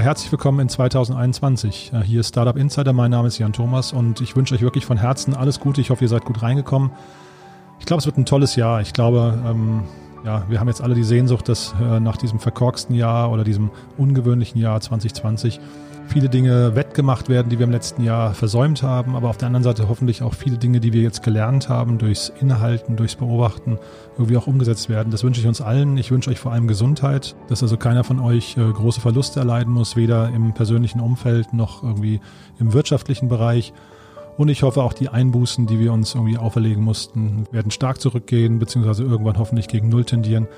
Ja, herzlich willkommen in 2021. Hier ist Startup Insider. Mein Name ist Jan Thomas und ich wünsche euch wirklich von Herzen alles Gute. Ich hoffe, ihr seid gut reingekommen. Ich glaube, es wird ein tolles Jahr. Ich glaube, ähm, ja, wir haben jetzt alle die Sehnsucht, dass äh, nach diesem verkorksten Jahr oder diesem ungewöhnlichen Jahr 2020 viele Dinge wettgemacht werden, die wir im letzten Jahr versäumt haben, aber auf der anderen Seite hoffentlich auch viele Dinge, die wir jetzt gelernt haben, durchs Innehalten, durchs Beobachten, irgendwie auch umgesetzt werden. Das wünsche ich uns allen. Ich wünsche euch vor allem Gesundheit, dass also keiner von euch äh, große Verluste erleiden muss, weder im persönlichen Umfeld noch irgendwie im wirtschaftlichen Bereich. Und ich hoffe auch die Einbußen, die wir uns irgendwie auferlegen mussten, werden stark zurückgehen, beziehungsweise irgendwann hoffentlich gegen Null tendieren.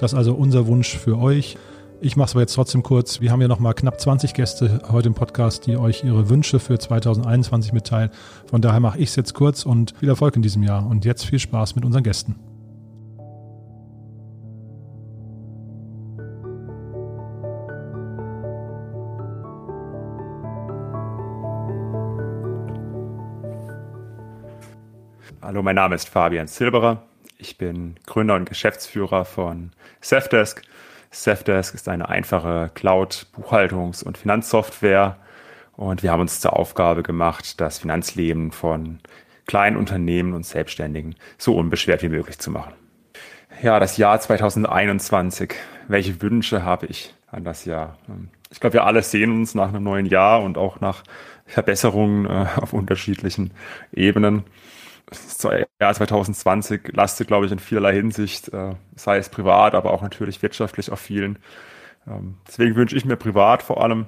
Das ist also unser Wunsch für euch. Ich mache es aber jetzt trotzdem kurz. Wir haben ja noch mal knapp 20 Gäste heute im Podcast, die euch ihre Wünsche für 2021 mitteilen. Von daher mache ich es jetzt kurz und viel Erfolg in diesem Jahr. Und jetzt viel Spaß mit unseren Gästen. Hallo, mein Name ist Fabian Silberer. Ich bin Gründer und Geschäftsführer von Safdesk. Safdesk ist eine einfache Cloud-Buchhaltungs- und Finanzsoftware. Und wir haben uns zur Aufgabe gemacht, das Finanzleben von kleinen Unternehmen und Selbstständigen so unbeschwert wie möglich zu machen. Ja, das Jahr 2021. Welche Wünsche habe ich an das Jahr? Ich glaube, wir alle sehen uns nach einem neuen Jahr und auch nach Verbesserungen äh, auf unterschiedlichen Ebenen Jahr 2020 lastet, glaube ich, in vielerlei Hinsicht, äh, sei es privat, aber auch natürlich wirtschaftlich auf vielen. Ähm, deswegen wünsche ich mir privat vor allem,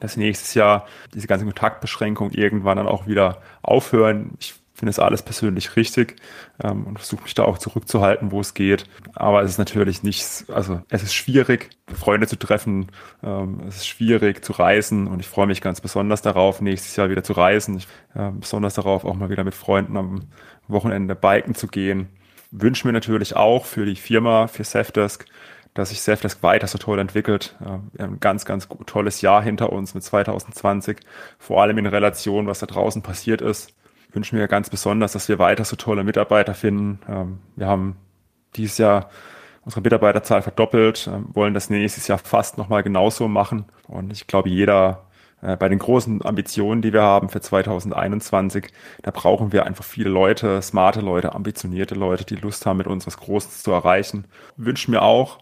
dass nächstes Jahr diese ganzen Kontaktbeschränkungen irgendwann dann auch wieder aufhören. Ich finde es alles persönlich richtig ähm, und versuche mich da auch zurückzuhalten, wo es geht. Aber es ist natürlich nicht, also es ist schwierig, Freunde zu treffen, ähm, es ist schwierig zu reisen und ich freue mich ganz besonders darauf, nächstes Jahr wieder zu reisen. Ich, äh, besonders darauf, auch mal wieder mit Freunden am Wochenende biken zu gehen. Wünsche mir natürlich auch für die Firma, für Safdesk, dass sich Safdesk weiter so toll entwickelt. Wir haben ein ganz, ganz tolles Jahr hinter uns mit 2020, vor allem in Relation, was da draußen passiert ist wünschen wir ganz besonders, dass wir weiter so tolle Mitarbeiter finden. Ähm, wir haben dieses Jahr unsere Mitarbeiterzahl verdoppelt, ähm, wollen das nächstes Jahr fast nochmal genauso machen. Und ich glaube, jeder äh, bei den großen Ambitionen, die wir haben für 2021, da brauchen wir einfach viele Leute, smarte Leute, ambitionierte Leute, die Lust haben, mit uns was Großes zu erreichen. Wünschen mir auch,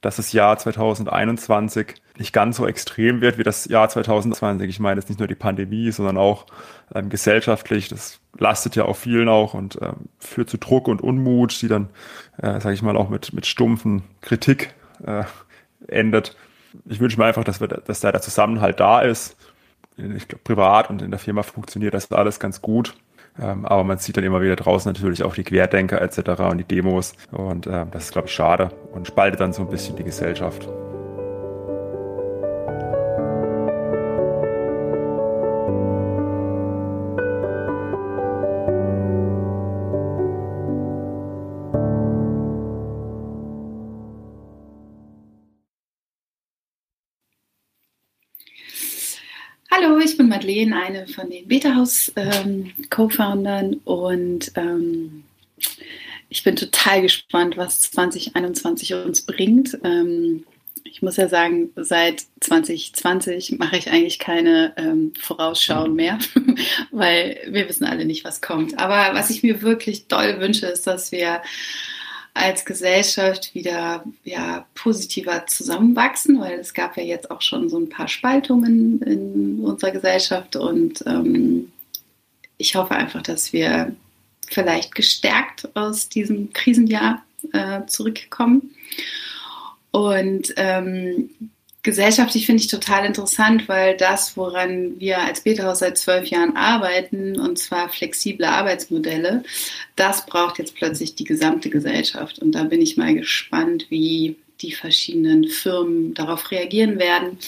dass das Jahr 2021 nicht ganz so extrem wird wie das Jahr 2020. Ich meine jetzt nicht nur die Pandemie, sondern auch ähm, gesellschaftlich. Das lastet ja auf vielen auch und ähm, führt zu Druck und Unmut, die dann, äh, sage ich mal, auch mit, mit stumpfen Kritik äh, endet. Ich wünsche mir einfach, dass, wir, dass da der Zusammenhalt da ist. Ich glaube, privat und in der Firma funktioniert das alles ganz gut. Ähm, aber man sieht dann immer wieder draußen natürlich auch die Querdenker etc. und die Demos. Und äh, das ist, glaube ich, schade und spaltet dann so ein bisschen die Gesellschaft. Hallo, ich bin Madeleine, eine von den Beta-House ähm, und ähm, ich bin total gespannt, was 2021 uns bringt. Ähm, ich muss ja sagen, seit 2020 mache ich eigentlich keine ähm, Vorausschauen mehr, weil wir wissen alle nicht, was kommt. Aber was ich mir wirklich doll wünsche, ist, dass wir als Gesellschaft wieder ja, positiver zusammenwachsen, weil es gab ja jetzt auch schon so ein paar Spaltungen in unserer Gesellschaft und ähm, ich hoffe einfach, dass wir vielleicht gestärkt aus diesem Krisenjahr äh, zurückkommen. Und ähm, gesellschaftlich finde ich total interessant, weil das, woran wir als Beta-Haus seit zwölf Jahren arbeiten, und zwar flexible Arbeitsmodelle, das braucht jetzt plötzlich die gesamte Gesellschaft. Und da bin ich mal gespannt, wie die verschiedenen Firmen darauf reagieren werden.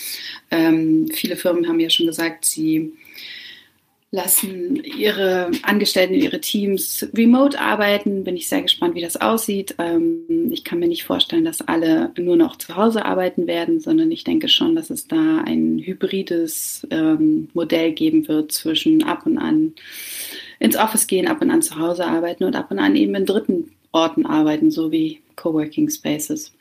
Ähm, viele Firmen haben ja schon gesagt, sie lassen ihre Angestellten, ihre Teams remote arbeiten. Bin ich sehr gespannt, wie das aussieht. Ähm, ich kann mir nicht vorstellen, dass alle nur noch zu Hause arbeiten werden, sondern ich denke schon, dass es da ein hybrides ähm, Modell geben wird zwischen ab und an ins Office gehen, ab und an zu Hause arbeiten und ab und an eben in dritten Orten arbeiten, so wie Coworking Spaces.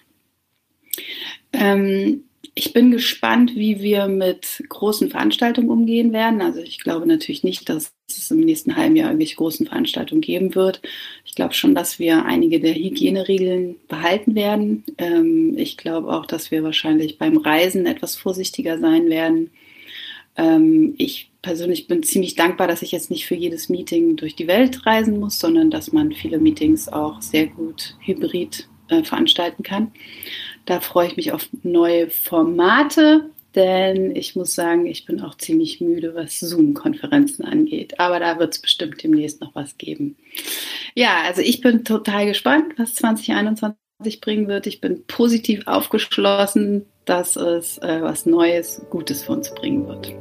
Ähm, ich bin gespannt, wie wir mit großen Veranstaltungen umgehen werden. Also ich glaube natürlich nicht, dass es im nächsten halben Jahr irgendwelche großen Veranstaltungen geben wird. Ich glaube schon, dass wir einige der Hygieneregeln behalten werden. Ähm, ich glaube auch, dass wir wahrscheinlich beim Reisen etwas vorsichtiger sein werden. Ähm, ich persönlich bin ziemlich dankbar, dass ich jetzt nicht für jedes Meeting durch die Welt reisen muss, sondern dass man viele Meetings auch sehr gut hybrid äh, veranstalten kann. Da freue ich mich auf neue Formate, denn ich muss sagen, ich bin auch ziemlich müde, was Zoom-Konferenzen angeht. Aber da wird es bestimmt demnächst noch was geben. Ja, also ich bin total gespannt, was 2021 bringen wird. Ich bin positiv aufgeschlossen, dass es äh, was Neues, Gutes für uns bringen wird.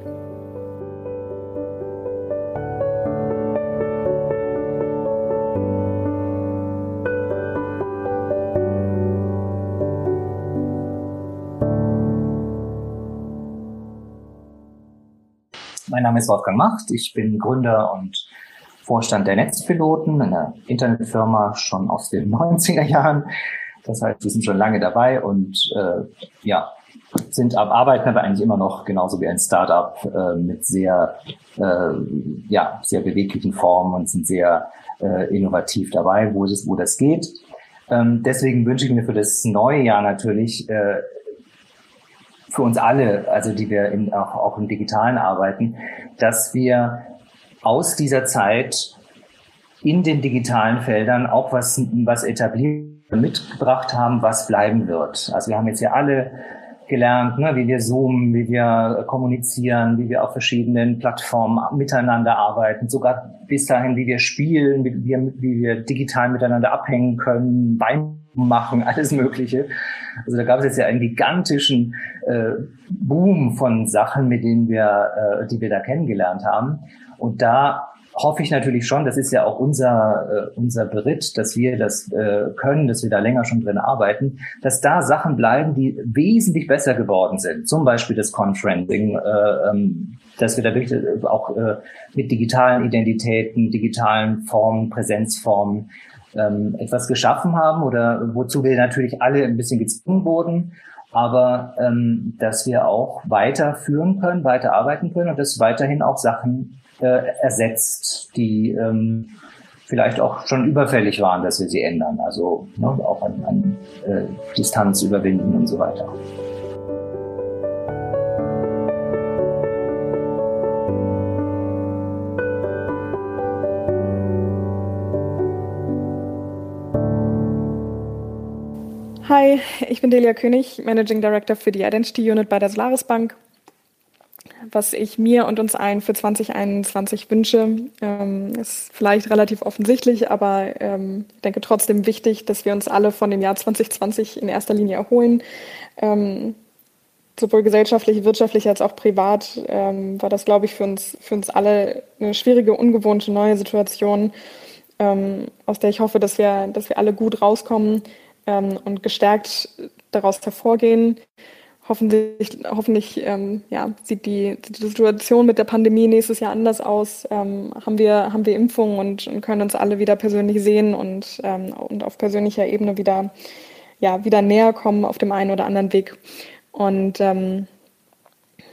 Mein Name ist Wolfgang Macht. Ich bin Gründer und Vorstand der Netzpiloten, einer Internetfirma schon aus den 90er Jahren. Das heißt, wir sind schon lange dabei und äh, ja, sind ab arbeiten aber eigentlich immer noch genauso wie ein Startup äh, mit sehr äh, ja sehr beweglichen Formen und sind sehr äh, innovativ dabei, wo es wo das geht. Ähm, deswegen wünsche ich mir für das neue Jahr natürlich äh, für uns alle, also die wir in, auch, auch im Digitalen arbeiten, dass wir aus dieser Zeit in den digitalen Feldern auch was, was etabliert mitgebracht haben, was bleiben wird. Also wir haben jetzt ja alle gelernt, ne, wie wir zoomen, wie wir kommunizieren, wie wir auf verschiedenen Plattformen miteinander arbeiten, sogar bis dahin, wie wir spielen, wie wir, wie wir digital miteinander abhängen können, beim machen, alles Mögliche. Also da gab es jetzt ja einen gigantischen äh, Boom von Sachen, mit denen wir, äh, die wir da kennengelernt haben. Und da hoffe ich natürlich schon, das ist ja auch unser, äh, unser Beritt, dass wir das äh, können, dass wir da länger schon drin arbeiten, dass da Sachen bleiben, die wesentlich besser geworden sind. Zum Beispiel das Conferencing, äh, ähm, dass wir da wirklich äh, auch äh, mit digitalen Identitäten, digitalen Formen, Präsenzformen ähm, etwas geschaffen haben oder wozu wir natürlich alle ein bisschen gezwungen wurden, aber ähm, dass wir auch weiterführen können, weiter arbeiten können und dass weiterhin auch Sachen äh, ersetzt, die ähm, vielleicht auch schon überfällig waren, dass wir sie ändern. Also ne, auch an, an äh, Distanz überwinden und so weiter. Hi, ich bin Delia König, Managing Director für die Identity Unit bei der Solaris Bank. Was ich mir und uns allen für 2021 wünsche, ähm, ist vielleicht relativ offensichtlich, aber ähm, ich denke trotzdem wichtig, dass wir uns alle von dem Jahr 2020 in erster Linie erholen. Ähm, sowohl gesellschaftlich, wirtschaftlich als auch privat war das, glaube ich, für uns, für uns alle eine schwierige, ungewohnte neue Situation, aus der ich hoffe, dass wir, dass wir alle gut rauskommen ähm, und gestärkt daraus hervorgehen. Hoffentlich, hoffentlich ähm, ja, sieht die, die, Situation mit der Pandemie nächstes Jahr anders aus. Ähm, haben, wir, haben wir Impfungen und, und, können uns alle wieder persönlich sehen und, ähm, und auf persönlicher Ebene wieder, ja, wieder näher kommen auf dem einen oder anderen Weg. Und ähm,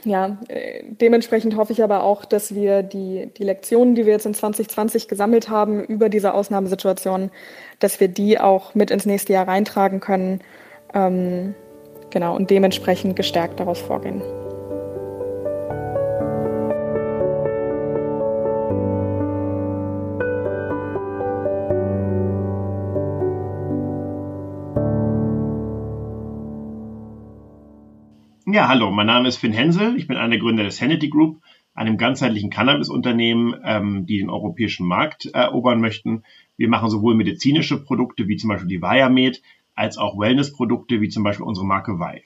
ja, äh, dementsprechend hoffe ich aber auch, dass wir die, die Lektionen, die wir jetzt in 2020 gesammelt haben über diese Ausnahmesituation, dass wir die auch mit ins nächste Jahr reintragen können. Ähm, genau, und dementsprechend gestärkt daraus vorgehen. Ja, hallo, mein Name ist Finn Hensel. Ich bin einer der Gründer des Hannity Group, einem ganzheitlichen Cannabis-Unternehmen, ähm, die den europäischen Markt erobern möchten. Wir machen sowohl medizinische Produkte wie zum Beispiel die Viamed, als auch Wellness-Produkte wie zum Beispiel unsere Marke Vi.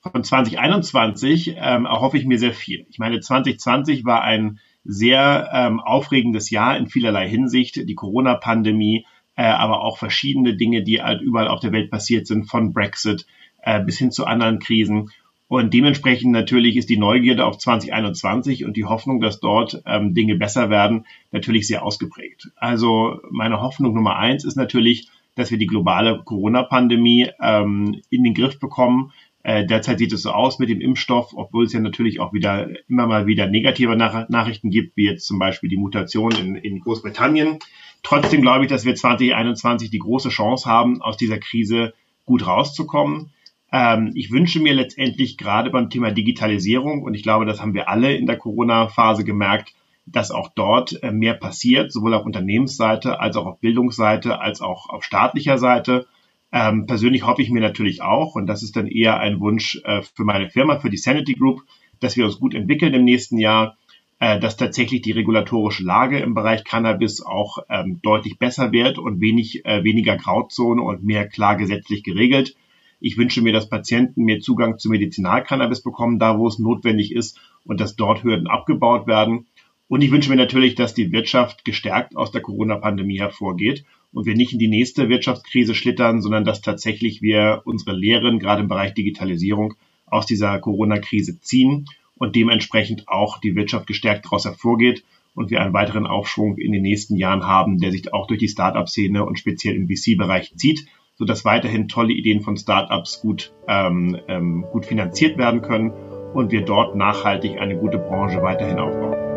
Von 2021 ähm, erhoffe ich mir sehr viel. Ich meine, 2020 war ein sehr ähm, aufregendes Jahr in vielerlei Hinsicht. Die Corona-Pandemie, äh, aber auch verschiedene Dinge, die halt überall auf der Welt passiert sind, von Brexit äh, bis hin zu anderen Krisen. Und dementsprechend natürlich ist die Neugierde auf 2021 und die Hoffnung, dass dort ähm, Dinge besser werden, natürlich sehr ausgeprägt. Also meine Hoffnung Nummer eins ist natürlich, dass wir die globale Corona-Pandemie ähm, in den Griff bekommen, Äh, derzeit sieht es so aus mit dem Impfstoff, obwohl es ja natürlich auch wieder immer mal wieder negative Nach Nachrichten gibt, wie jetzt zum Beispiel die Mutation in, in Großbritannien. Trotzdem glaube ich, dass wir 2021 die große Chance haben, aus dieser Krise gut rauszukommen. Ähm, ich wünsche mir letztendlich gerade beim Thema Digitalisierung, und ich glaube, das haben wir alle in der Corona-Phase gemerkt, dass auch dort äh, mehr passiert, sowohl auf Unternehmensseite als auch auf Bildungsseite als auch auf staatlicher Seite. Ähm, persönlich hoffe ich mir natürlich auch, und das ist dann eher ein Wunsch äh, für meine Firma, für die Sanity Group, dass wir uns gut entwickeln im nächsten Jahr, äh, dass tatsächlich die regulatorische Lage im Bereich Cannabis auch ähm, deutlich besser wird und wenig, äh, weniger Grauzone und mehr klar gesetzlich geregelt. Ich wünsche mir, dass Patienten mehr Zugang zu Medizinalcannabis bekommen, da wo es notwendig ist und dass dort Hürden abgebaut werden. Und ich wünsche mir natürlich, dass die Wirtschaft gestärkt aus der Corona-Pandemie hervorgeht und wir nicht in die nächste Wirtschaftskrise schlittern, sondern dass tatsächlich wir unsere Lehren, gerade im Bereich Digitalisierung, aus dieser Corona-Krise ziehen und dementsprechend auch die Wirtschaft gestärkt daraus hervorgeht und wir einen weiteren Aufschwung in den nächsten Jahren haben, der sich auch durch die Start-up-Szene und speziell im VC-Bereich zieht, sodass weiterhin tolle Ideen von Start-ups gut, ähm, ähm, gut finanziert werden können und wir dort nachhaltig eine gute Branche weiterhin aufbauen.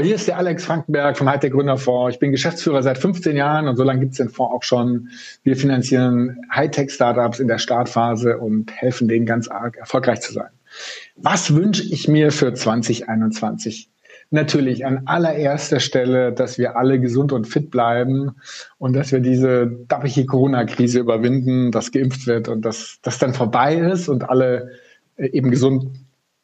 Hier ist der Alex Frankenberg vom Hightech Gründerfonds. Ich bin Geschäftsführer seit 15 Jahren und so lange gibt es den Fonds auch schon. Wir finanzieren Hightech-Startups in der Startphase und helfen denen ganz arg erfolgreich zu sein. Was wünsche ich mir für 2021? Natürlich an allererster Stelle, dass wir alle gesund und fit bleiben und dass wir diese dappige Corona-Krise überwinden, dass geimpft wird und dass das dann vorbei ist und alle äh, eben gesund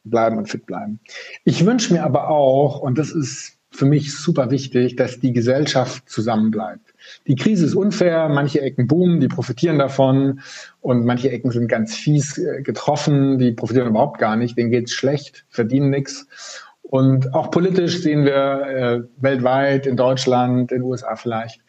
bleiben und fit bleiben. Ich wünsche mir aber auch, und das ist für mich super wichtig, dass die Gesellschaft zusammenbleibt. Die Krise ist unfair, manche Ecken boomen, die profitieren davon und manche Ecken sind ganz fies äh, getroffen, die profitieren überhaupt gar nicht, denen geht's schlecht, verdienen nichts. Und auch politisch sehen wir äh, weltweit, in Deutschland, in den USA vielleicht,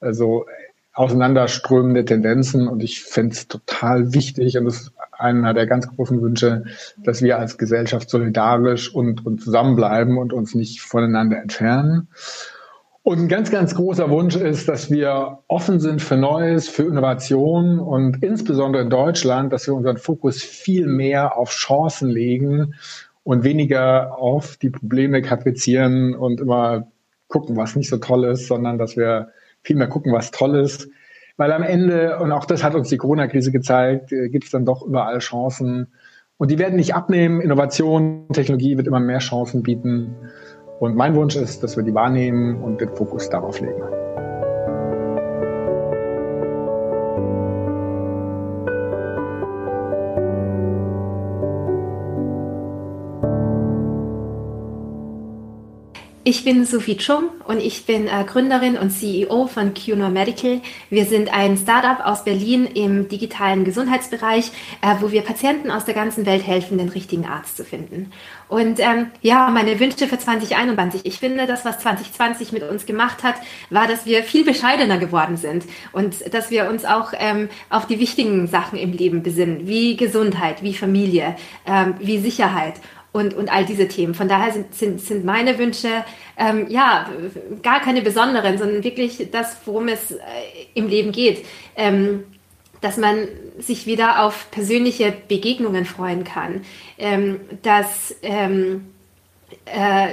also auseinanderströmende Tendenzen und ich fände es total wichtig und das ist einer der ganz großen Wünsche, dass wir als Gesellschaft solidarisch und, und zusammenbleiben und uns nicht voneinander entfernen. Und ein ganz, ganz großer Wunsch ist, dass wir offen sind für Neues, für Innovation und insbesondere in Deutschland, dass wir unseren Fokus viel mehr auf Chancen legen und weniger auf die Probleme kaprizieren und immer gucken, was nicht so toll ist, sondern dass wir viel mehr gucken, was toll ist weil am Ende, und auch das hat uns die Corona-Krise gezeigt, äh, gibt es dann doch überall Chancen. Und die werden nicht abnehmen. Innovation, Technologie wird immer mehr Chancen bieten. Und mein Wunsch ist, dass wir die wahrnehmen und den Fokus darauf legen. Ich bin Sophie Chum und ich bin äh, Gründerin und CEO von QNOR Medical. Wir sind ein Startup aus Berlin im digitalen Gesundheitsbereich, äh, wo wir Patienten aus der ganzen Welt helfen, den richtigen Arzt zu finden. Und ähm, ja, meine Wünsche für 2021. Ich finde, das, was 2020 mit uns gemacht hat, war, dass wir viel bescheidener geworden sind und dass wir uns auch ähm, auf die wichtigen Sachen im Leben besinnen, wie Gesundheit, wie Familie, ähm, wie Sicherheit und, und all diese Themen. Von daher sind, sind, sind meine Wünsche ähm, ja gar keine besonderen, sondern wirklich das, worum es äh, im Leben geht. Ähm, dass man sich wieder auf persönliche Begegnungen freuen kann, ähm, dass ähm, äh,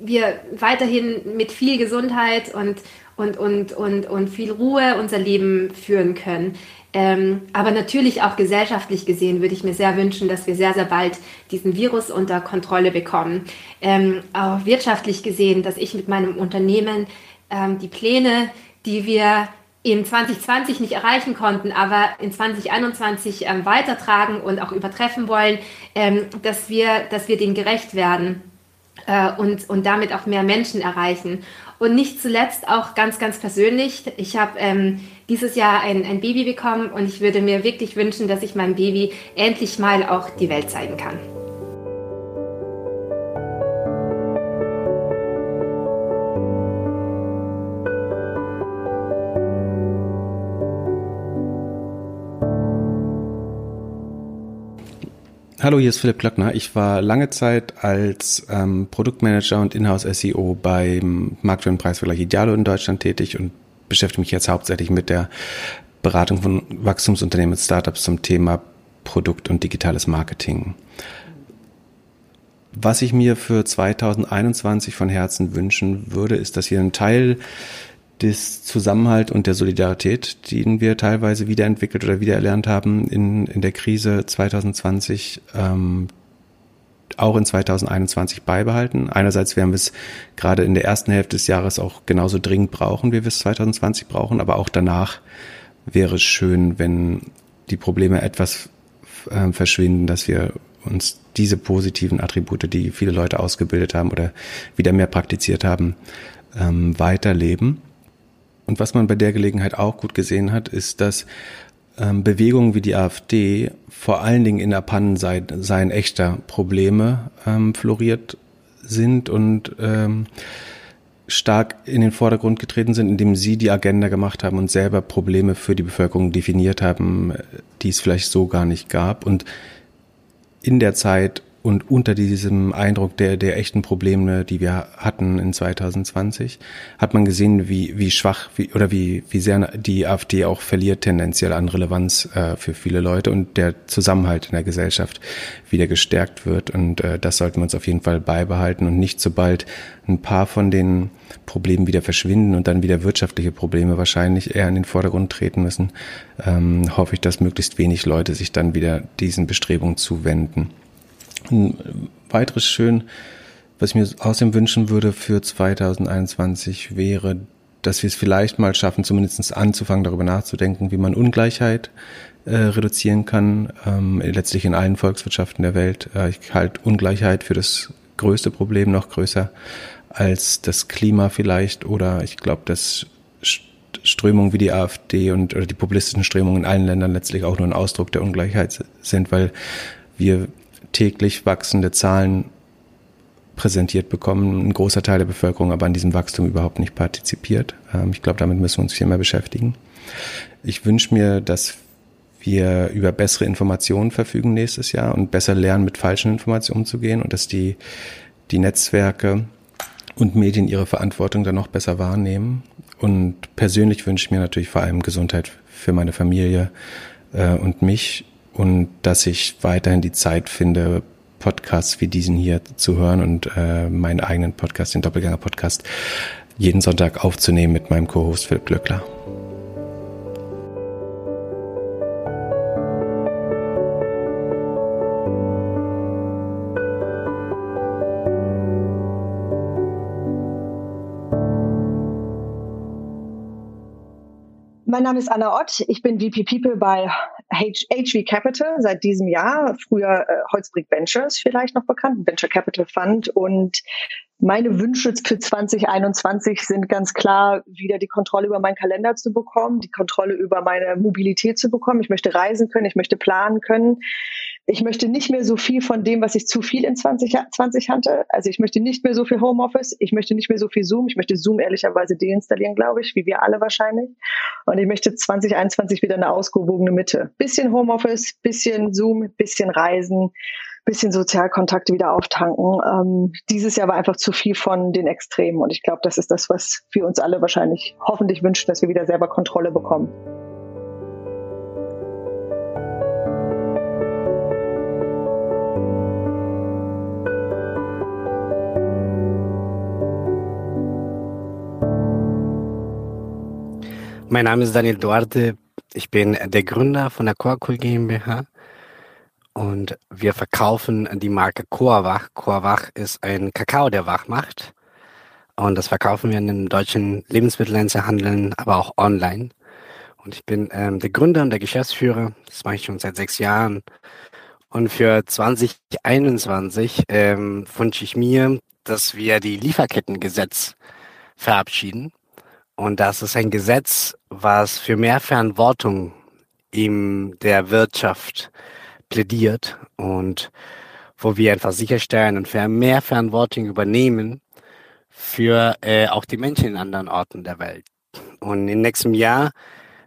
wir weiterhin mit viel Gesundheit und, und, und, und, und viel Ruhe unser Leben führen können. Ähm, aber natürlich auch gesellschaftlich gesehen würde ich mir sehr wünschen, dass wir sehr, sehr bald diesen Virus unter Kontrolle bekommen. Ähm, auch wirtschaftlich gesehen, dass ich mit meinem Unternehmen ähm, die Pläne, die wir in 2020 nicht erreichen konnten, aber in 2021 ähm, weitertragen und auch übertreffen wollen, ähm, dass, wir, dass wir denen gerecht werden äh, und, und damit auch mehr Menschen erreichen. Und nicht zuletzt auch ganz, ganz persönlich, ich habe ähm, dieses Jahr ein, ein Baby bekommen und ich würde mir wirklich wünschen, dass ich meinem Baby endlich mal auch die Welt zeigen kann. Hallo, hier ist Philipp Klöckner. Ich war lange Zeit als ähm, Produktmanager und Inhouse SEO beim Marktwertpreisvergleich Idealo in Deutschland tätig und beschäftige mich jetzt hauptsächlich mit der Beratung von Wachstumsunternehmen und Startups zum Thema Produkt und digitales Marketing. Was ich mir für 2021 von Herzen wünschen würde, ist, dass wir einen Teil des Zusammenhalt und der Solidarität, den wir teilweise wiederentwickelt oder wiedererlernt haben in, in der Krise 2020, ähm, auch in 2021 beibehalten. Einerseits werden wir es gerade in der ersten Hälfte des Jahres auch genauso dringend brauchen, wie wir es 2020 brauchen, aber auch danach wäre es schön, wenn die Probleme etwas äh, verschwinden, dass wir uns diese positiven Attribute, die viele Leute ausgebildet haben oder wieder mehr praktiziert haben, ähm, weiterleben. Und was man bei der Gelegenheit auch gut gesehen hat, ist, dass ähm, Bewegungen wie die AfD vor allen Dingen in der Pannensein echter Probleme ähm, floriert sind und ähm, stark in den Vordergrund getreten sind, indem sie die Agenda gemacht haben und selber Probleme für die Bevölkerung definiert haben, die es vielleicht so gar nicht gab. Und in der Zeit und unter diesem Eindruck der, der echten Probleme, die wir hatten in 2020, hat man gesehen, wie, wie schwach wie, oder wie, wie sehr die AfD auch verliert tendenziell an Relevanz äh, für viele Leute und der Zusammenhalt in der Gesellschaft wieder gestärkt wird. Und äh, das sollten wir uns auf jeden Fall beibehalten und nicht sobald ein paar von den Problemen wieder verschwinden und dann wieder wirtschaftliche Probleme wahrscheinlich eher in den Vordergrund treten müssen, ähm, hoffe ich, dass möglichst wenig Leute sich dann wieder diesen Bestrebungen zuwenden. Ein weiteres schön, was ich mir außerdem wünschen würde für 2021 wäre, dass wir es vielleicht mal schaffen, zumindest anzufangen, darüber nachzudenken, wie man Ungleichheit äh, reduzieren kann, ähm, letztlich in allen Volkswirtschaften der Welt. Äh, ich halte Ungleichheit für das größte Problem, noch größer als das Klima vielleicht oder ich glaube, dass Strömungen wie die AfD und oder die populistischen Strömungen in allen Ländern letztlich auch nur ein Ausdruck der Ungleichheit sind, weil wir täglich wachsende Zahlen präsentiert bekommen, ein großer Teil der Bevölkerung aber an diesem Wachstum überhaupt nicht partizipiert. Ähm, ich glaube, damit müssen wir uns viel mehr beschäftigen. Ich wünsche mir, dass wir über bessere Informationen verfügen nächstes Jahr und besser lernen, mit falschen Informationen umzugehen und dass die, die Netzwerke und Medien ihre Verantwortung dann noch besser wahrnehmen. Und persönlich wünsche ich mir natürlich vor allem Gesundheit für meine Familie äh, und mich und dass ich weiterhin die Zeit finde, Podcasts wie diesen hier zu hören und äh, meinen eigenen Podcast, den Doppelgänger-Podcast, jeden Sonntag aufzunehmen mit meinem Co-Host Philipp Glöckler. Mein Name ist Anna Ott. Ich bin VP People bei HV Capital seit diesem Jahr. Früher äh, Holzbrick Ventures vielleicht noch bekannt, Venture Capital Fund. Und meine Wünsche für 2021 sind ganz klar, wieder die Kontrolle über meinen Kalender zu bekommen, die Kontrolle über meine Mobilität zu bekommen. Ich möchte reisen können, ich möchte planen können. Ich möchte nicht mehr so viel von dem, was ich zu viel in 2020 hatte. Also ich möchte nicht mehr so viel Homeoffice, ich möchte nicht mehr so viel Zoom. Ich möchte Zoom ehrlicherweise deinstallieren, glaube ich, wie wir alle wahrscheinlich. Und ich möchte 2021 wieder eine ausgewogene Mitte. Bisschen Homeoffice, bisschen Zoom, bisschen Reisen, bisschen Sozialkontakte wieder auftanken. Ähm, dieses Jahr war einfach zu viel von den Extremen. Und ich glaube, das ist das, was wir uns alle wahrscheinlich hoffentlich wünschen, dass wir wieder selber Kontrolle bekommen. Mein Name ist Daniel Duarte. Ich bin der Gründer von der Coacul GmbH und wir verkaufen die Marke Coawach. Coawach ist ein Kakao, der wach macht. Und das verkaufen wir in den deutschen Lebensmitteleinzelhandeln, aber auch online. Und ich bin ähm, der Gründer und der Geschäftsführer. Das mache ich schon seit sechs Jahren. Und für 2021 ähm, wünsche ich mir, dass wir die Lieferkettengesetz verabschieden. Und das ist ein Gesetz, was für mehr Verantwortung in der Wirtschaft plädiert und wo wir einfach sicherstellen und mehr Verantwortung übernehmen für äh, auch die Menschen in anderen Orten der Welt. Und im nächsten Jahr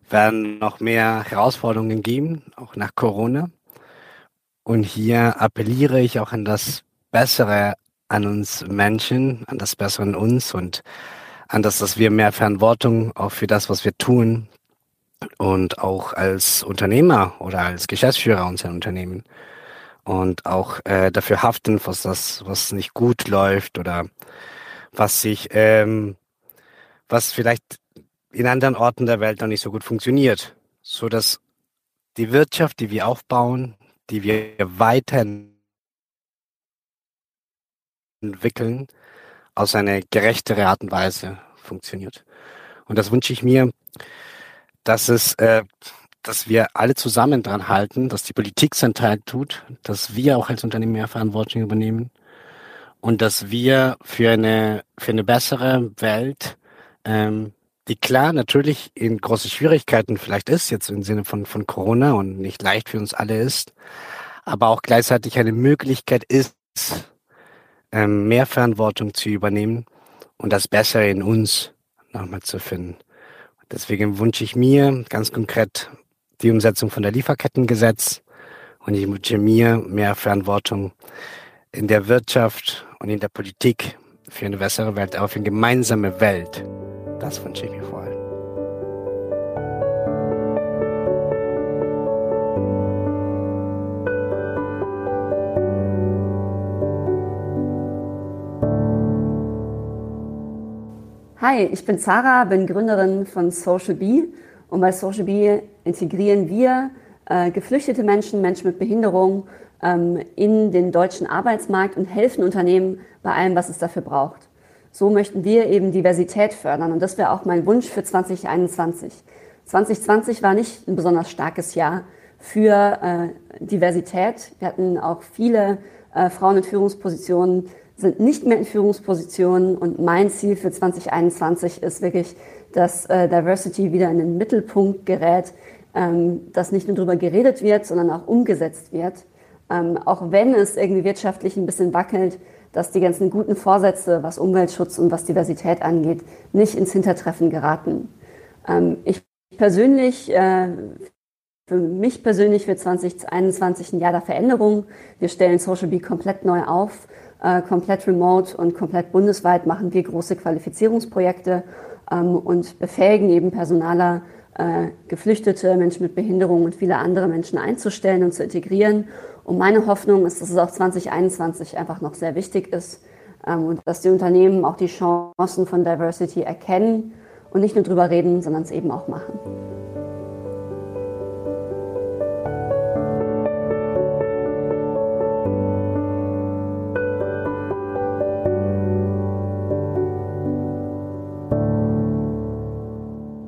werden noch mehr Herausforderungen geben, auch nach Corona. Und hier appelliere ich auch an das Bessere an uns Menschen, an das Bessere in uns und an das, dass wir mehr Verantwortung auch für das, was wir tun und auch als Unternehmer oder als Geschäftsführer unserer Unternehmen und auch äh, dafür haften, was das, was nicht gut läuft oder was sich, ähm, was vielleicht in anderen Orten der Welt noch nicht so gut funktioniert, so dass die Wirtschaft, die wir aufbauen, die wir weiterentwickeln, aus einer gerechtere Art und Weise funktioniert. Und das wünsche ich mir, dass es, äh, dass wir alle zusammen dran halten, dass die Politik seinen Teil tut, dass wir auch als Unternehmen mehr Verantwortung übernehmen und dass wir für eine für eine bessere Welt, ähm, die klar natürlich in große Schwierigkeiten vielleicht ist jetzt im Sinne von von Corona und nicht leicht für uns alle ist, aber auch gleichzeitig eine Möglichkeit ist, ähm, mehr Verantwortung zu übernehmen und das Bessere in uns nochmal zu finden. Deswegen wünsche ich mir ganz konkret die Umsetzung von der Lieferkettengesetz und ich wünsche mir mehr Verantwortung in der Wirtschaft und in der Politik für eine bessere Welt, auch für eine gemeinsame Welt. Das wünsche ich mir vor allem. Hi, ich bin Sarah, bin Gründerin von Social Bee und bei Social Bee integrieren wir äh, geflüchtete Menschen, Menschen mit Behinderung ähm, in den deutschen Arbeitsmarkt und helfen Unternehmen bei allem, was es dafür braucht. So möchten wir eben Diversität fördern und das wäre auch mein Wunsch für 2021. 2020 war nicht ein besonders starkes Jahr für äh, Diversität. Wir hatten auch viele äh, Frauen in Führungspositionen, sind nicht mehr in Führungspositionen und mein Ziel für 2021 ist wirklich, dass äh, Diversity wieder in den Mittelpunkt gerät, ähm, dass nicht nur darüber geredet wird, sondern auch umgesetzt wird. Ähm, auch wenn es irgendwie wirtschaftlich ein bisschen wackelt, dass die ganzen guten Vorsätze, was Umweltschutz und was Diversität angeht, nicht ins Hintertreffen geraten. Ähm, ich persönlich, äh, für mich persönlich wird 2021 ein Jahr der Veränderung. Wir stellen Social Bee komplett neu auf äh, komplett remote und komplett bundesweit machen wir große Qualifizierungsprojekte ähm, und befähigen eben Personaler, äh, Geflüchtete, Menschen mit Behinderung und viele andere Menschen einzustellen und zu integrieren. Und meine Hoffnung ist, dass es auch 2021 einfach noch sehr wichtig ist ähm, und dass die Unternehmen auch die Chancen von Diversity erkennen und nicht nur drüber reden, sondern es eben auch machen.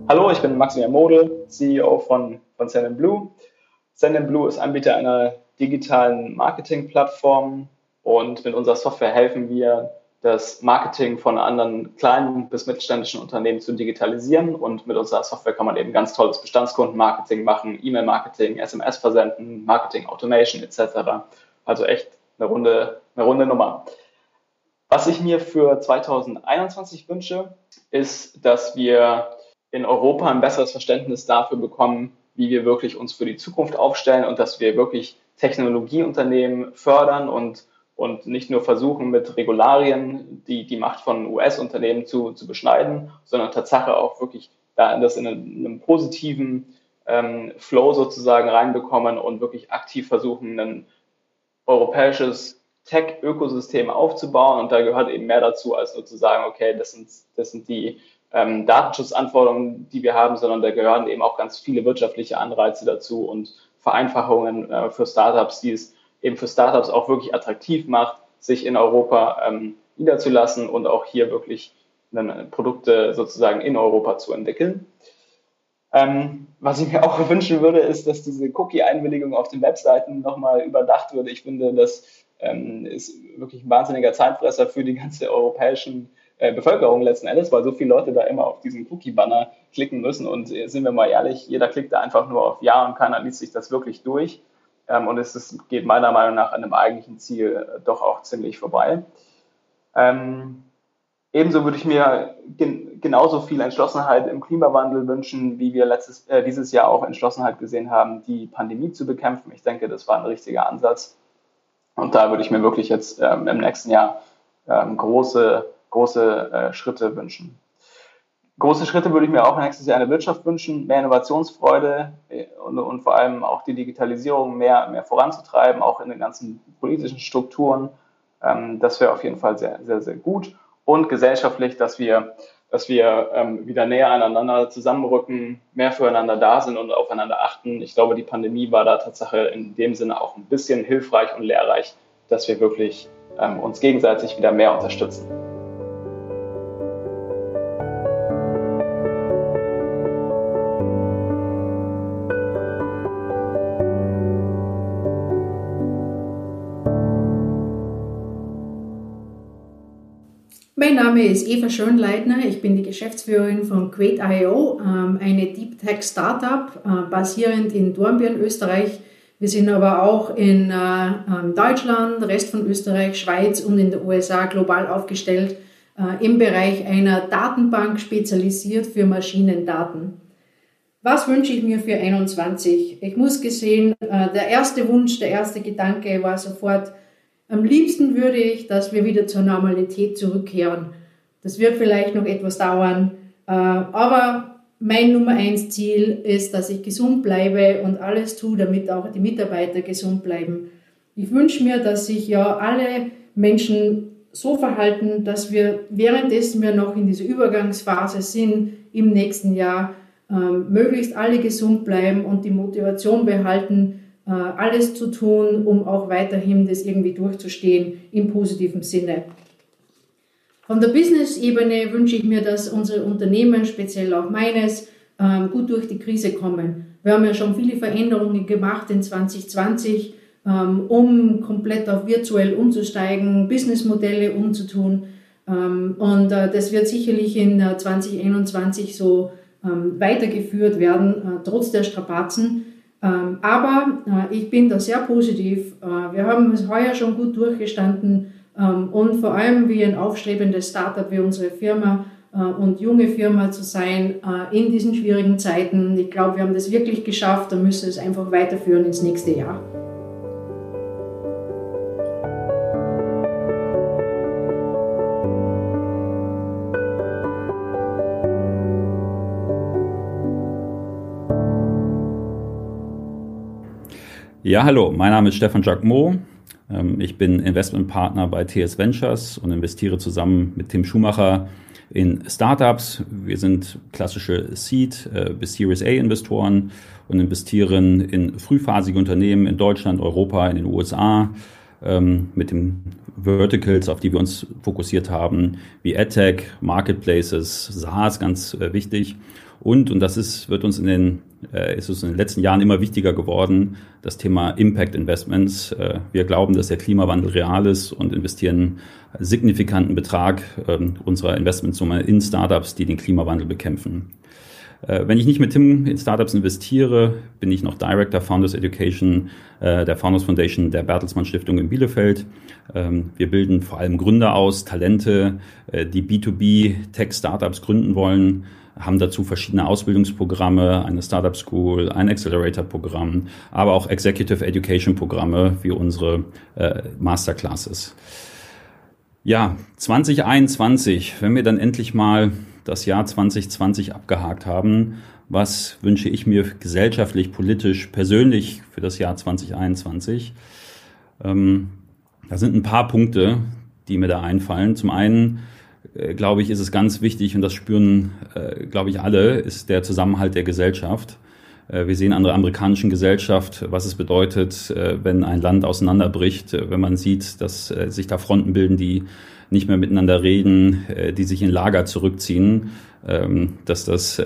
Hallo, ich bin Maximilian Model, CEO von, von Send Blue. Send Blue ist Anbieter einer digitalen Marketingplattform und mit unserer Software helfen wir, das Marketing von anderen kleinen bis mittelständischen Unternehmen zu digitalisieren. Und mit unserer Software kann man eben ganz tolles Bestandskundenmarketing machen, E-Mail-Marketing, SMS versenden, Marketing Automation etc. Also echt eine runde, eine runde Nummer. Was ich mir für 2021 wünsche, ist, dass wir in Europa ein besseres Verständnis dafür bekommen, wie wir wirklich uns für die Zukunft aufstellen und dass wir wirklich Technologieunternehmen fördern und, und nicht nur versuchen, mit Regularien die, die Macht von US-Unternehmen zu, zu beschneiden, sondern Tatsache auch wirklich da das in einem, in einem positiven ähm, Flow sozusagen reinbekommen und wirklich aktiv versuchen, ein europäisches Tech-Ökosystem aufzubauen. Und da gehört eben mehr dazu, als nur zu sagen, okay, das sind, das sind die ähm, Datenschutzanforderungen, die wir haben, sondern da gehören eben auch ganz viele wirtschaftliche Anreize dazu und Vereinfachungen äh, für Startups, die es eben für Startups auch wirklich attraktiv macht, sich in Europa ähm, niederzulassen und auch hier wirklich dann Produkte sozusagen in Europa zu entwickeln. Ähm, was ich mir auch wünschen würde, ist, dass diese Cookie-Einwilligung auf den Webseiten nochmal überdacht würde. Ich finde, das ähm, ist wirklich ein wahnsinniger Zeitfresser für die ganze europäischen äh, Bevölkerung letzten Endes, weil so viele Leute da immer auf diesen Cookie-Banner klicken müssen. Und äh, sind wir mal ehrlich, jeder klickt da einfach nur auf Ja und keiner liest sich das wirklich durch. Ähm, und es ist, geht meiner Meinung nach an dem eigentlichen Ziel äh, doch auch ziemlich vorbei. Ähm, ebenso würde ich mir gen genauso viel Entschlossenheit im Klimawandel wünschen, wie wir letztes, äh, dieses Jahr auch Entschlossenheit gesehen haben, die Pandemie zu bekämpfen. Ich denke, das war ein richtiger Ansatz. Und da würde ich mir wirklich jetzt ähm, im nächsten Jahr ähm, große, große äh, Schritte wünschen. Große Schritte würde ich mir auch nächstes Jahr in der Wirtschaft wünschen, mehr Innovationsfreude äh, und, und vor allem auch die Digitalisierung mehr, mehr voranzutreiben, auch in den ganzen politischen Strukturen. Ähm, das wäre auf jeden Fall sehr, sehr, sehr gut. Und gesellschaftlich, dass wir, dass wir ähm, wieder näher aneinander zusammenrücken, mehr füreinander da sind und aufeinander achten. Ich glaube, die Pandemie war da Tatsache in dem Sinne auch ein bisschen hilfreich und lehrreich, dass wir wirklich ähm, uns gegenseitig wieder mehr unterstützen. Mein Name ist Eva Schönleitner. Ich bin die Geschäftsführerin von Great.io, ähm, eine Deep Tech Startup äh, basierend in Dornbirn, Österreich. Wir sind aber auch in äh, ähm, Deutschland, Rest von Österreich, Schweiz und in den USA global aufgestellt äh, im Bereich einer Datenbank spezialisiert für Maschinendaten. Was wünsche ich mir für 21? Ich muss gesehen, der erste Wunsch, der erste Gedanke war sofort, am liebsten würde ich, dass wir wieder zur Normalität zurückkehren. Das wird vielleicht noch etwas dauern, äh, aber mein Nummer eins Ziel ist, dass ich gesund bleibe und alles tue, damit auch die Mitarbeiter gesund bleiben. Ich wünsche mir, dass sich ja alle Menschen so verhalten, dass wir währenddessen wir noch in dieser Übergangsphase sind im nächsten Jahr, ähm, möglichst alle gesund bleiben und die Motivation behalten, alles zu tun, um auch weiterhin das irgendwie durchzustehen im positiven Sinne. Von der Business-Ebene wünsche ich mir, dass unsere Unternehmen, speziell auch meines, ähm, gut durch die Krise kommen. Wir haben ja schon viele Veränderungen gemacht in 2020, ähm, um komplett auf virtuell umzusteigen, Businessmodelle umzutun. Ähm, und äh, das wird sicherlich in 2021 äh, so weitergeführt werden, trotz der Strapazen. Ähm, aber äh, ich bin da sehr positiv. Äh, wir haben es heuer schon gut durchgestanden ähm, und vor allem wie ein aufstrebendes Startup wie unsere Firma äh, und junge Firma zu sein in diesen schwierigen Zeiten. Ich glaube, wir haben das wirklich geschafft und müssen es einfach weiterführen ins nächste Jahr. Ja, hallo, mein Name ist Stefan Jacquemot. Ähm, ich bin Investmentpartner bei TS Ventures und investiere zusammen mit Tim Schumacher in Startups. Wir sind klassische Seed- äh, bis Series A-Investoren und investieren in frühphasige Unternehmen in Deutschland, Europa, in den USA ähm, mit den Verticals, auf die wir uns fokussiert haben, wie AdTech, Marketplaces, SaaS, ganz äh, wichtig. Und, und das ist, wird uns in den ist es in den letzten Jahren immer wichtiger geworden, das Thema Impact Investments. Äh, wir glauben, dass der Klimawandel real ist und investieren einen signifikanten Betrag äh, unserer Investmentsumme in Startups, die den Klimawandel bekämpfen. Äh, wenn ich nicht mit Tim in Startups investiere, bin ich noch Director Founders Education äh, der Founders Foundation der Bertelsmann Stiftung in Bielefeld. Ähm, wir bilden vor allem Gründer aus, Talente, äh, die B2B Tech Startups gründen wollen haben dazu verschiedene Ausbildungsprogramme, eine Startup School, ein Accelerator-Programm, aber auch Executive Education-Programme wie unsere äh, Masterclasses. Ja, 2021, wenn wir dann endlich mal das Jahr 2020 abgehakt haben, was wünsche ich mir gesellschaftlich, politisch, persönlich für das Jahr 2021? Ähm, da sind ein paar Punkte, die mir da einfallen. Zum einen glaube ich, ist es ganz wichtig, und das spüren, äh, glaube ich, alle, ist der Zusammenhalt der Gesellschaft. Äh, wir sehen an der amerikanischen Gesellschaft, was es bedeutet, äh, wenn ein Land auseinanderbricht, äh, wenn man sieht, dass äh, sich da Fronten bilden, die nicht mehr miteinander reden, die sich in Lager zurückziehen, ähm, dass das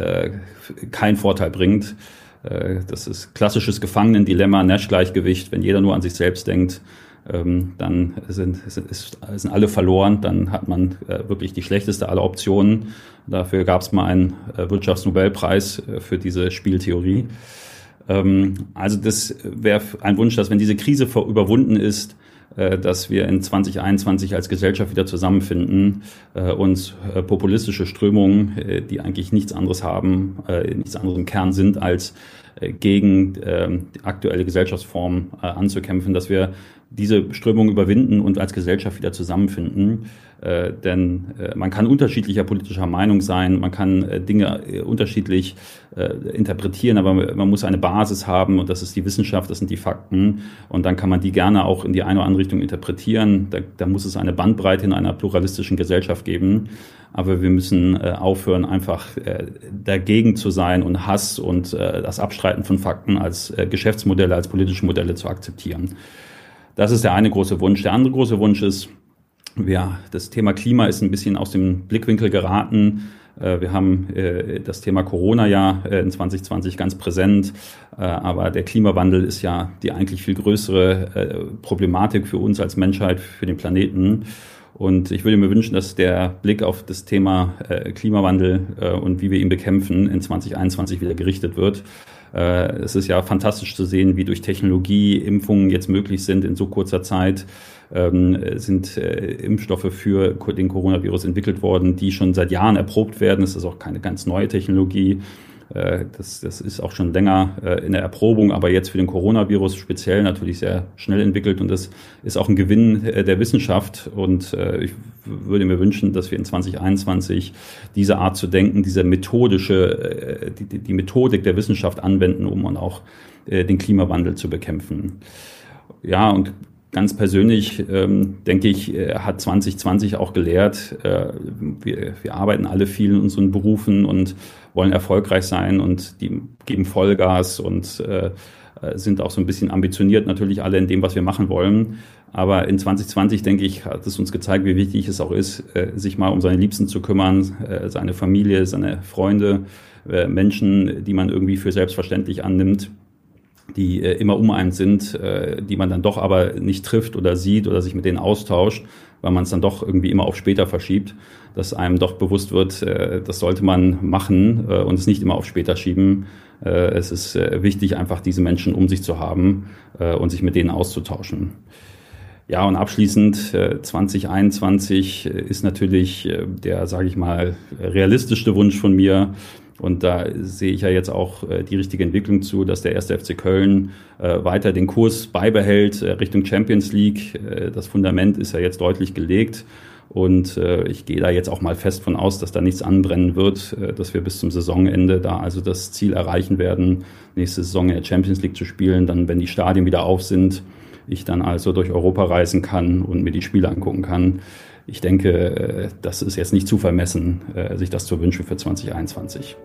keinen Vorteil bringt. Das ist klassisches Gefangenendilemma, Nash-Gleichgewicht, wenn jeder nur an sich selbst denkt, ähm, dann sind, sind, sind alle verloren, dann hat man äh, wirklich die schlechteste aller Optionen. Dafür gab es mal einen äh, Wirtschaftsnobelpreis äh, für diese Spieltheorie. Ähm, also das wäre ein Wunsch, dass wenn diese Krise überwunden ist, dass wir in 2021 als Gesellschaft wieder zusammenfinden äh, populistische Strömungen, die eigentlich nichts anderes haben, nichts anderes im Kern sind, als gegen die aktuelle Gesellschaftsform anzukämpfen, dass wir diese Strömung überwinden und als Gesellschaft wieder zusammenfinden. Äh, denn äh, man kann unterschiedlicher politischer Meinung sein, man kann äh, Dinge äh, unterschiedlich äh, interpretieren, aber man muss eine Basis haben und das ist die Wissenschaft, das sind die Fakten und dann kann man die gerne auch in die eine oder andere Richtung interpretieren. Da, da muss es eine Bandbreite in einer pluralistischen Gesellschaft geben. Aber wir müssen äh, aufhören, einfach dagegen zu sein und Hass und das Abstreiten von Fakten als Geschäftsmodelle, als politische Modelle zu akzeptieren. Das ist der eine große Wunsch. Der andere große Wunsch ist, ja, das Thema Klima ist ein bisschen aus dem Blickwinkel geraten. Äh, wir haben äh, das Thema Corona ja äh, in 2020 ganz präsent, aber der Klimawandel ist ja die eigentlich viel größere Problematik für uns als Menschheit, für den Planeten. Und ich würde mir wünschen, dass der Blick auf das Thema Klimawandel und wie wir ihn bekämpfen in 2021 wieder gerichtet wird. Äh, es ist ja fantastisch zu sehen, wie durch Technologie Impfungen jetzt möglich sind in so kurzer Zeit. Ähm, sind äh, Impfstoffe für den Coronavirus entwickelt worden, die schon seit Jahren erprobt werden. Es ist auch keine ganz neue Technologie. Äh, das, das ist auch schon länger äh, in der Erprobung, aber jetzt für den Coronavirus speziell natürlich sehr schnell entwickelt und das ist auch ein Gewinn äh, der Wissenschaft und ich würde mir wünschen, dass wir in 2021 diese Art zu denken, diese methodische, die, die Methodik der Wissenschaft anwenden, um auch den Klimawandel zu bekämpfen. Ja, und ganz persönlich ähm, denke ich, hat 2020 auch gelehrt, äh, wir, wir arbeiten alle viel in unseren Berufen und wollen erfolgreich sein und die geben Vollgas und äh, sind auch so ein bisschen ambitioniert natürlich alle in dem, was wir machen wollen. Aber in 2020, denke ich, hat es uns gezeigt, wie wichtig es auch ist, äh, sich mal um seine Liebsten zu kümmern, äh, seine Familie, seine Freunde, äh, Menschen, die man irgendwie für selbstverständlich annimmt die äh, immer um einen sind, äh, die man dann doch aber nicht trifft oder sieht oder sich mit denen austauscht, weil man es dann doch irgendwie immer auf später verschiebt, dass einem doch bewusst wird, äh, das sollte man machen äh, und es nicht immer auf später schieben. Äh, es ist äh, wichtig, einfach diese Menschen um sich zu haben äh, und sich mit denen auszutauschen. Ja, und abschließend äh, 2021 ist natürlich äh, der, sage ich mal, realistischste Wunsch von mir, und da sehe ich ja jetzt auch äh, die richtige Entwicklung zu, dass der erste FC Köln äh, weiter den Kurs beibehält äh, Richtung Champions League. Das Fundament ist ja jetzt deutlich gelegt. Und ich gehe da jetzt auch mal fest von aus, dass da nichts anbrennen wird, dass wir bis zum Saisonende da also das Ziel erreichen werden, nächste Saison in der Champions League zu spielen. Dann, wenn die Stadien wieder auf sind, ich dann also durch Europa reisen kann und mir die Spiele angucken kann. Ich denke, das ist jetzt nicht zu vermessen, sich das zu wünschen für 2021.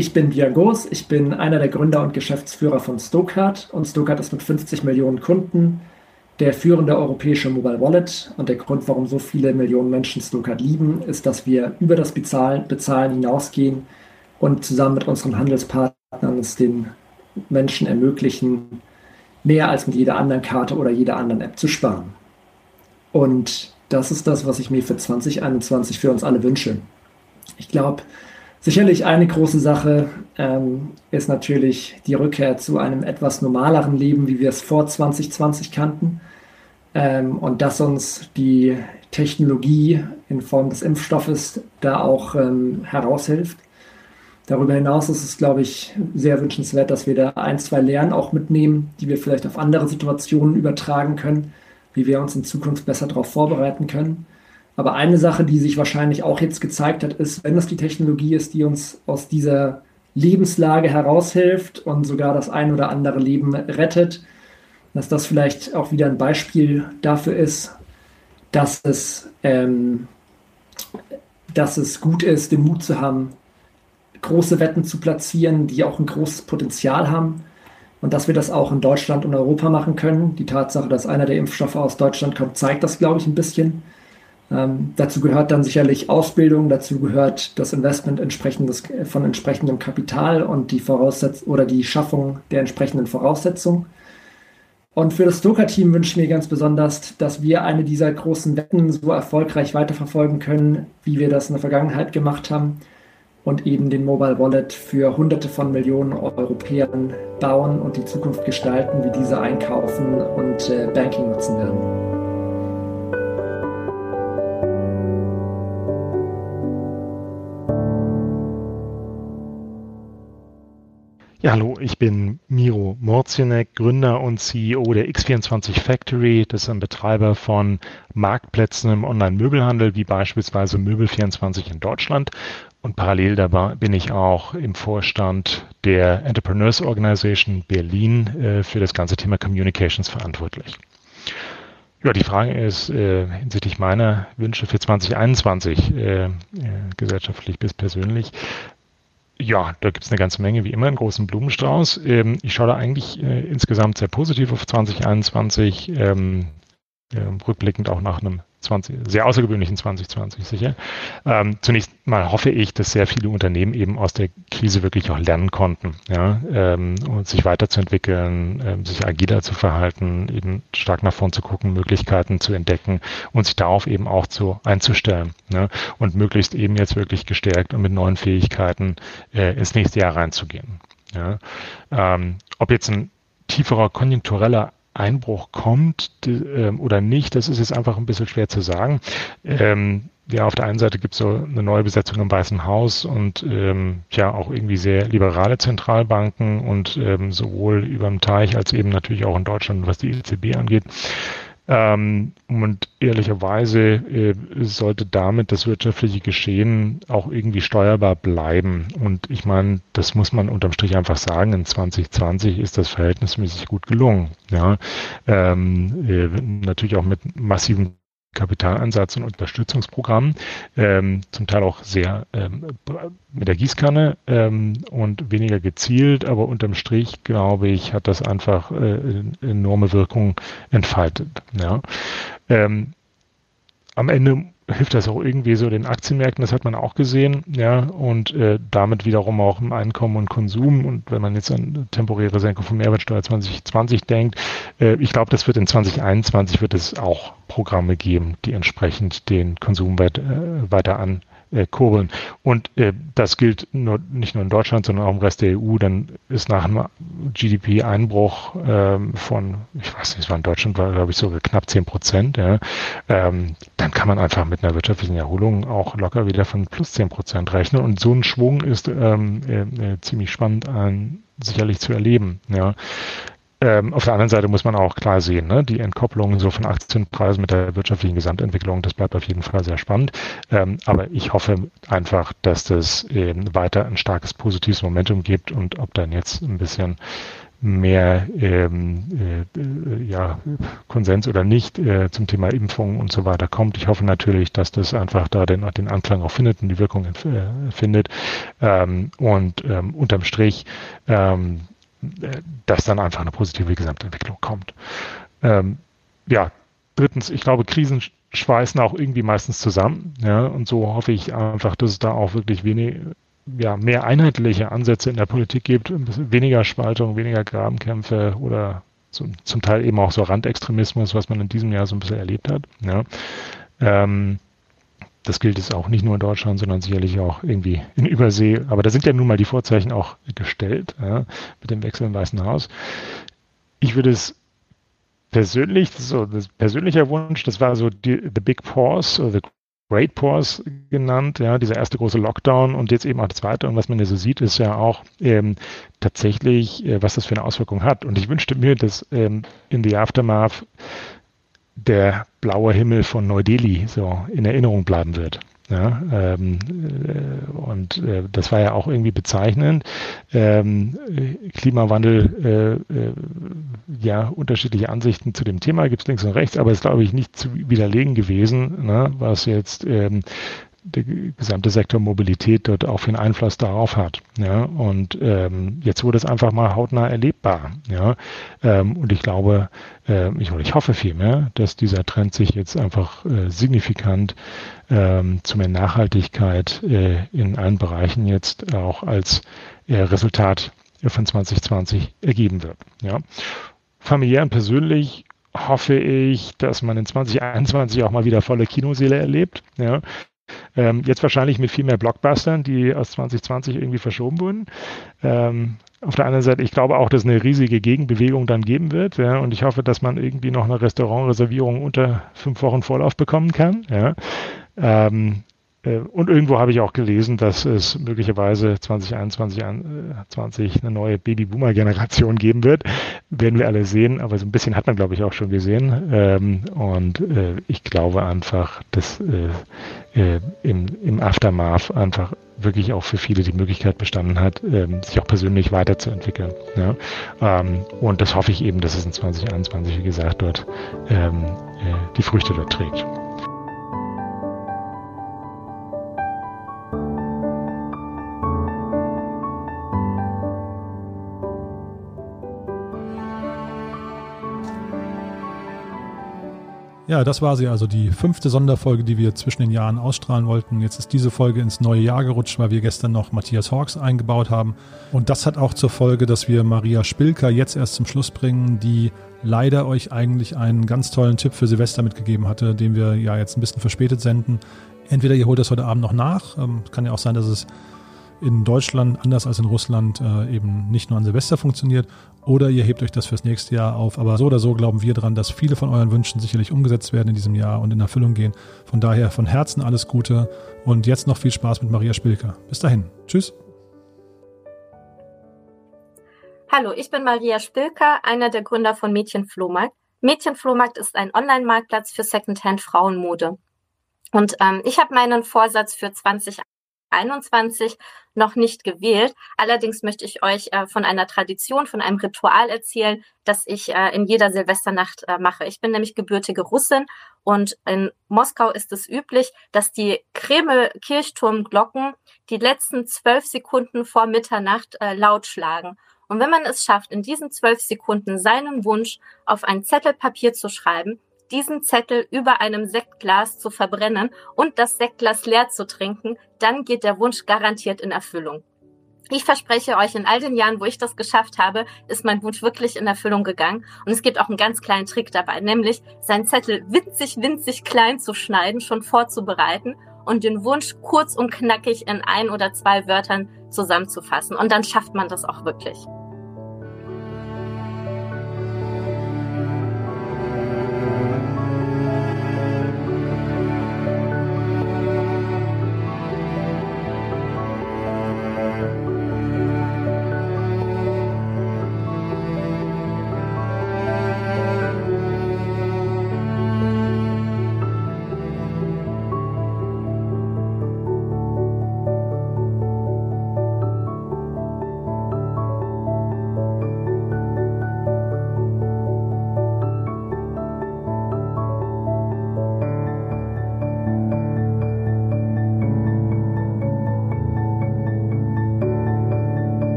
Ich bin Diagos, ich bin einer der Gründer und Geschäftsführer von Stokart und Stokart ist mit 50 Millionen Kunden der führende europäische Mobile Wallet und der Grund, warum so viele Millionen Menschen Stokart lieben, ist, dass wir über das Bezahlen, Bezahlen hinausgehen und zusammen mit unseren Handelspartnern es den Menschen ermöglichen, mehr als mit jeder anderen Karte oder jeder anderen App zu sparen. Und das ist das, was ich mir für 2021 für uns alle wünsche. Ich glaube, Sicherlich eine große Sache ähm, ist natürlich die Rückkehr zu einem etwas normaleren Leben, wie wir es vor 2020 kannten. Ähm, und dass uns die Technologie in Form des Impfstoffes da auch ähm, heraushilft. Darüber hinaus ist es, glaube ich, sehr wünschenswert, dass wir da ein, zwei Lehren auch mitnehmen, die wir vielleicht auf andere Situationen übertragen können, wie wir uns in Zukunft besser darauf vorbereiten können. Aber eine Sache, die sich wahrscheinlich auch jetzt gezeigt hat, ist, wenn das die Technologie ist, die uns aus dieser Lebenslage heraushilft und sogar das ein oder andere Leben rettet, dass das vielleicht auch wieder ein Beispiel dafür ist, dass es, ähm, dass es gut ist, den Mut zu haben, große Wetten zu platzieren, die auch ein großes Potenzial haben und dass wir das auch in Deutschland und Europa machen können. Die Tatsache, dass einer der Impfstoffe aus Deutschland kommt, zeigt das, glaube ich, ein bisschen. Ähm, dazu gehört dann sicherlich Ausbildung, dazu gehört das Investment entsprechendes, von entsprechendem Kapital und die Voraussetzung oder die Schaffung der entsprechenden Voraussetzungen. Und für das Stoker-Team wünsche ich mir ganz besonders, dass wir eine dieser großen Wetten so erfolgreich weiterverfolgen können, wie wir das in der Vergangenheit gemacht haben und eben den Mobile Wallet für Hunderte von Millionen Europäern bauen und die Zukunft gestalten, wie diese einkaufen und äh, Banking nutzen werden. Ja, hallo, ich bin Miro Morzienek, Gründer und CEO der X24 Factory. Das ist ein Betreiber von Marktplätzen im Online-Möbelhandel, wie beispielsweise Möbel24 in Deutschland. Und parallel dabei bin ich auch im Vorstand der Entrepreneurs Organization Berlin äh, für das ganze Thema Communications verantwortlich. Ja, die Frage ist äh, hinsichtlich meiner Wünsche für 2021, äh, äh, gesellschaftlich bis persönlich, ja, da gibt es eine ganze Menge, wie immer, einen großen Blumenstrauß. Ähm, ich schaue da eigentlich äh, insgesamt sehr positiv auf 2021, ähm, äh, rückblickend auch nach einem 20, sehr außergewöhnlichen 2020 sicher. Ähm, zunächst mal hoffe ich, dass sehr viele Unternehmen eben aus der Krise wirklich auch lernen konnten, ja, ähm, und sich weiterzuentwickeln, ähm, sich agiler zu verhalten, eben stark nach vorn zu gucken, Möglichkeiten zu entdecken und sich darauf eben auch zu einzustellen ne, und möglichst eben jetzt wirklich gestärkt und mit neuen Fähigkeiten äh, ins nächste Jahr reinzugehen. Ja. Ähm, ob jetzt ein tieferer konjunktureller Einbruch kommt äh, oder nicht, das ist jetzt einfach ein bisschen schwer zu sagen. Ähm, ja, auf der einen Seite gibt es so eine neue Besetzung im Weißen Haus und ähm, ja auch irgendwie sehr liberale Zentralbanken und ähm, sowohl über dem Teich als eben natürlich auch in Deutschland, was die EZB angeht. Ähm, und ehrlicherweise äh, sollte damit das wirtschaftliche Geschehen auch irgendwie steuerbar bleiben. Und ich meine, das muss man unterm Strich einfach sagen, in 2020 ist das verhältnismäßig gut gelungen. Ja, ähm, äh, natürlich auch mit massiven Kapitaleinsatz und Unterstützungsprogramm, ähm, zum Teil auch sehr ähm, mit der Gießkanne ähm, und weniger gezielt, aber unterm Strich, glaube ich, hat das einfach äh, enorme Wirkung entfaltet. Ja. Ähm, am Ende hilft das auch irgendwie so den Aktienmärkten, das hat man auch gesehen, ja, und äh, damit wiederum auch im Einkommen und Konsum. Und wenn man jetzt an temporäre Senkung von Mehrwertsteuer 2020 denkt, äh, ich glaube, das wird in 2021 wird es auch Programme geben, die entsprechend den Konsum weit, äh, weiter an äh, kurbeln. Und äh, das gilt nur, nicht nur in Deutschland, sondern auch im Rest der EU. Dann ist nach einem GDP-Einbruch ähm, von, ich weiß nicht, es war in Deutschland, war glaube ich sogar knapp 10 Prozent, ja, ähm, dann kann man einfach mit einer wirtschaftlichen Erholung auch locker wieder von plus 10 Prozent rechnen. Und so ein Schwung ist ähm, äh, äh, ziemlich spannend an sicherlich zu erleben. Ja. Ähm, auf der anderen Seite muss man auch klar sehen, ne, die Entkopplung so von Aktienpreisen mit der wirtschaftlichen Gesamtentwicklung, das bleibt auf jeden Fall sehr spannend. Ähm, aber ich hoffe einfach, dass das eben weiter ein starkes positives Momentum gibt und ob dann jetzt ein bisschen mehr ähm, äh, ja, Konsens oder nicht äh, zum Thema Impfung und so weiter kommt. Ich hoffe natürlich, dass das einfach da den, den Anklang auch findet und die Wirkung äh, findet. Ähm, und ähm, unterm Strich ähm, dass dann einfach eine positive Gesamtentwicklung kommt. Ähm, ja, drittens, ich glaube, Krisen schweißen auch irgendwie meistens zusammen. Ja, und so hoffe ich einfach, dass es da auch wirklich wenig, ja, mehr einheitliche Ansätze in der Politik gibt, weniger Spaltung, weniger Grabenkämpfe oder zum, zum Teil eben auch so Randextremismus, was man in diesem Jahr so ein bisschen erlebt hat. Ja. Ähm, das gilt es auch nicht nur in Deutschland, sondern sicherlich auch irgendwie in Übersee. Aber da sind ja nun mal die Vorzeichen auch gestellt ja, mit dem Wechsel im Weißen Haus. Ich würde es persönlich, so das persönlicher Wunsch, das war so die, the Big Pause oder the Great Pause genannt, ja, dieser erste große Lockdown und jetzt eben auch der zweite. Und was man ja so sieht, ist ja auch ähm, tatsächlich, äh, was das für eine Auswirkung hat. Und ich wünschte mir, dass ähm, in the Aftermath der blaue Himmel von Neu-Delhi so in Erinnerung bleiben wird. Ja, ähm, äh, und äh, das war ja auch irgendwie bezeichnend. Ähm, Klimawandel, äh, äh, ja, unterschiedliche Ansichten zu dem Thema gibt es links und rechts, aber es ist, glaube ich, nicht zu widerlegen gewesen, ne, was jetzt ähm, der gesamte Sektor Mobilität dort auch für einen Einfluss darauf hat. Ja, und ähm, jetzt wurde es einfach mal hautnah erlebbar. Ja, ähm, und ich glaube, äh, ich, ich hoffe vielmehr, dass dieser Trend sich jetzt einfach äh, signifikant ähm, zu mehr Nachhaltigkeit äh, in allen Bereichen jetzt auch als äh, Resultat von 2020 ergeben wird. Ja. familiär und persönlich hoffe ich, dass man in 2021 auch mal wieder volle Kinoseele erlebt. Ja. Ähm, jetzt wahrscheinlich mit viel mehr Blockbustern, die aus 2020 irgendwie verschoben wurden. Ähm, auf der anderen Seite, ich glaube auch, dass es eine riesige Gegenbewegung dann geben wird. Ja, und ich hoffe, dass man irgendwie noch eine Restaurantreservierung unter fünf Wochen Vorlauf bekommen kann. Ja. Ähm, äh, und irgendwo habe ich auch gelesen, dass es möglicherweise 2021 20 äh, eine neue Babyboomer-Generation geben wird. Werden wir alle sehen, aber so ein bisschen hat man, glaube ich, auch schon gesehen. Ähm, und äh, ich glaube einfach, dass im, im Aftermath einfach wirklich auch für viele die Möglichkeit bestanden hat, ähm, sich auch persönlich weiterzuentwickeln. Ähm, und das hoffe ich eben, dass es in 2021, wie gesagt, dort die Früchte dort trägt. Ja, das war sie also, die fünfte Sonderfolge, die wir zwischen den Jahren ausstrahlen wollten. Jetzt ist diese Folge ins neue Jahr gerutscht, weil wir gestern noch Matthias Hawks eingebaut haben. Und das hat auch zur Folge, dass wir Maria Spilker jetzt erst zum Schluss bringen, die leider euch eigentlich einen ganz tollen Tipp für Silvester mitgegeben hatte, den wir ja jetzt ein bisschen verspätet senden. Entweder ihr holt das heute Abend noch nach, ähm, kann ja auch sein, dass es in Deutschland, anders als in Russland, äh, eben nicht nur an Silvester funktioniert. Oder ihr hebt euch das fürs nächste Jahr auf. Aber so oder so glauben wir daran, dass viele von euren Wünschen sicherlich umgesetzt werden in diesem Jahr und in Erfüllung gehen. Von daher von Herzen alles Gute und jetzt noch viel Spaß mit Maria Spilker. Bis dahin. Tschüss. Hallo, ich bin Maria Spilker, einer der Gründer von Mädchenflohmarkt. Mädchenflohmarkt ist ein Online-Marktplatz für Secondhand Frauenmode. Und ähm, ich habe meinen Vorsatz für 20 21 noch nicht gewählt. Allerdings möchte ich euch äh, von einer Tradition, von einem Ritual erzählen, das ich äh, in jeder Silvesternacht äh, mache. Ich bin nämlich gebürtige Russin und in Moskau ist es üblich, dass die Kreml-Kirchturmglocken die letzten zwölf Sekunden vor Mitternacht äh, laut schlagen. Und wenn man es schafft, in diesen zwölf Sekunden seinen Wunsch auf ein Zettel Papier zu schreiben, diesen Zettel über einem Sektglas zu verbrennen und das Sektglas leer zu trinken, dann geht der Wunsch garantiert in Erfüllung. Ich verspreche euch, in all den Jahren, wo ich das geschafft habe, ist mein Wunsch wirklich in Erfüllung gegangen. Und es gibt auch einen ganz kleinen Trick dabei, nämlich seinen Zettel winzig, winzig klein zu schneiden, schon vorzubereiten und den Wunsch kurz und knackig in ein oder zwei Wörtern zusammenzufassen. Und dann schafft man das auch wirklich.